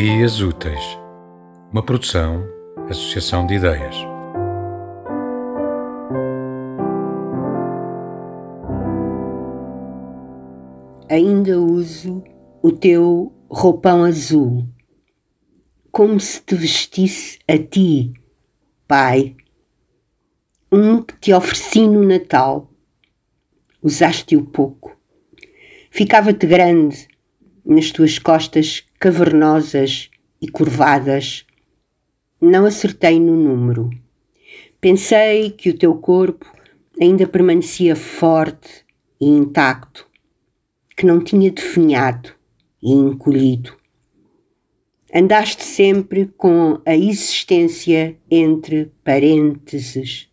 Ideias Úteis, uma produção, associação de ideias. Ainda uso o teu roupão azul, como se te vestisse a ti, Pai, um que te ofereci no Natal. Usaste-o pouco. Ficava-te grande nas tuas costas cavernosas e curvadas. Não acertei no número. Pensei que o teu corpo ainda permanecia forte e intacto, que não tinha definhado e encolhido. Andaste sempre com a existência entre parênteses,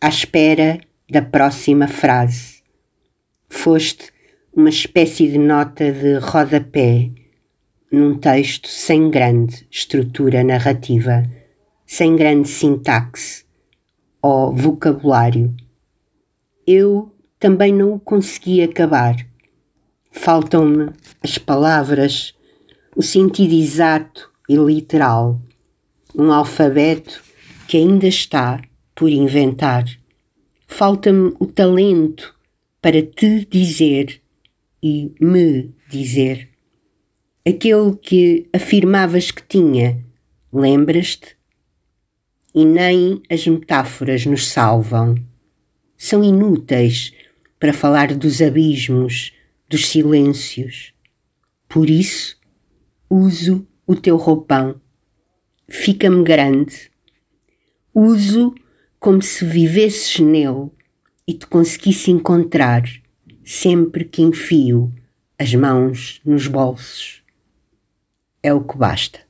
à espera da próxima frase. Foste uma espécie de nota de rodapé num texto sem grande estrutura narrativa, sem grande sintaxe ou vocabulário. Eu também não o consegui acabar. Faltam-me as palavras, o sentido exato e literal, um alfabeto que ainda está por inventar. Falta-me o talento para te dizer e me dizer. Aquele que afirmavas que tinha, lembras-te? E nem as metáforas nos salvam. São inúteis para falar dos abismos, dos silêncios. Por isso, uso o teu roupão. Fica-me grande. Uso como se vivesses nele e te conseguisse encontrar sempre que enfio as mãos nos bolsos. É o que basta.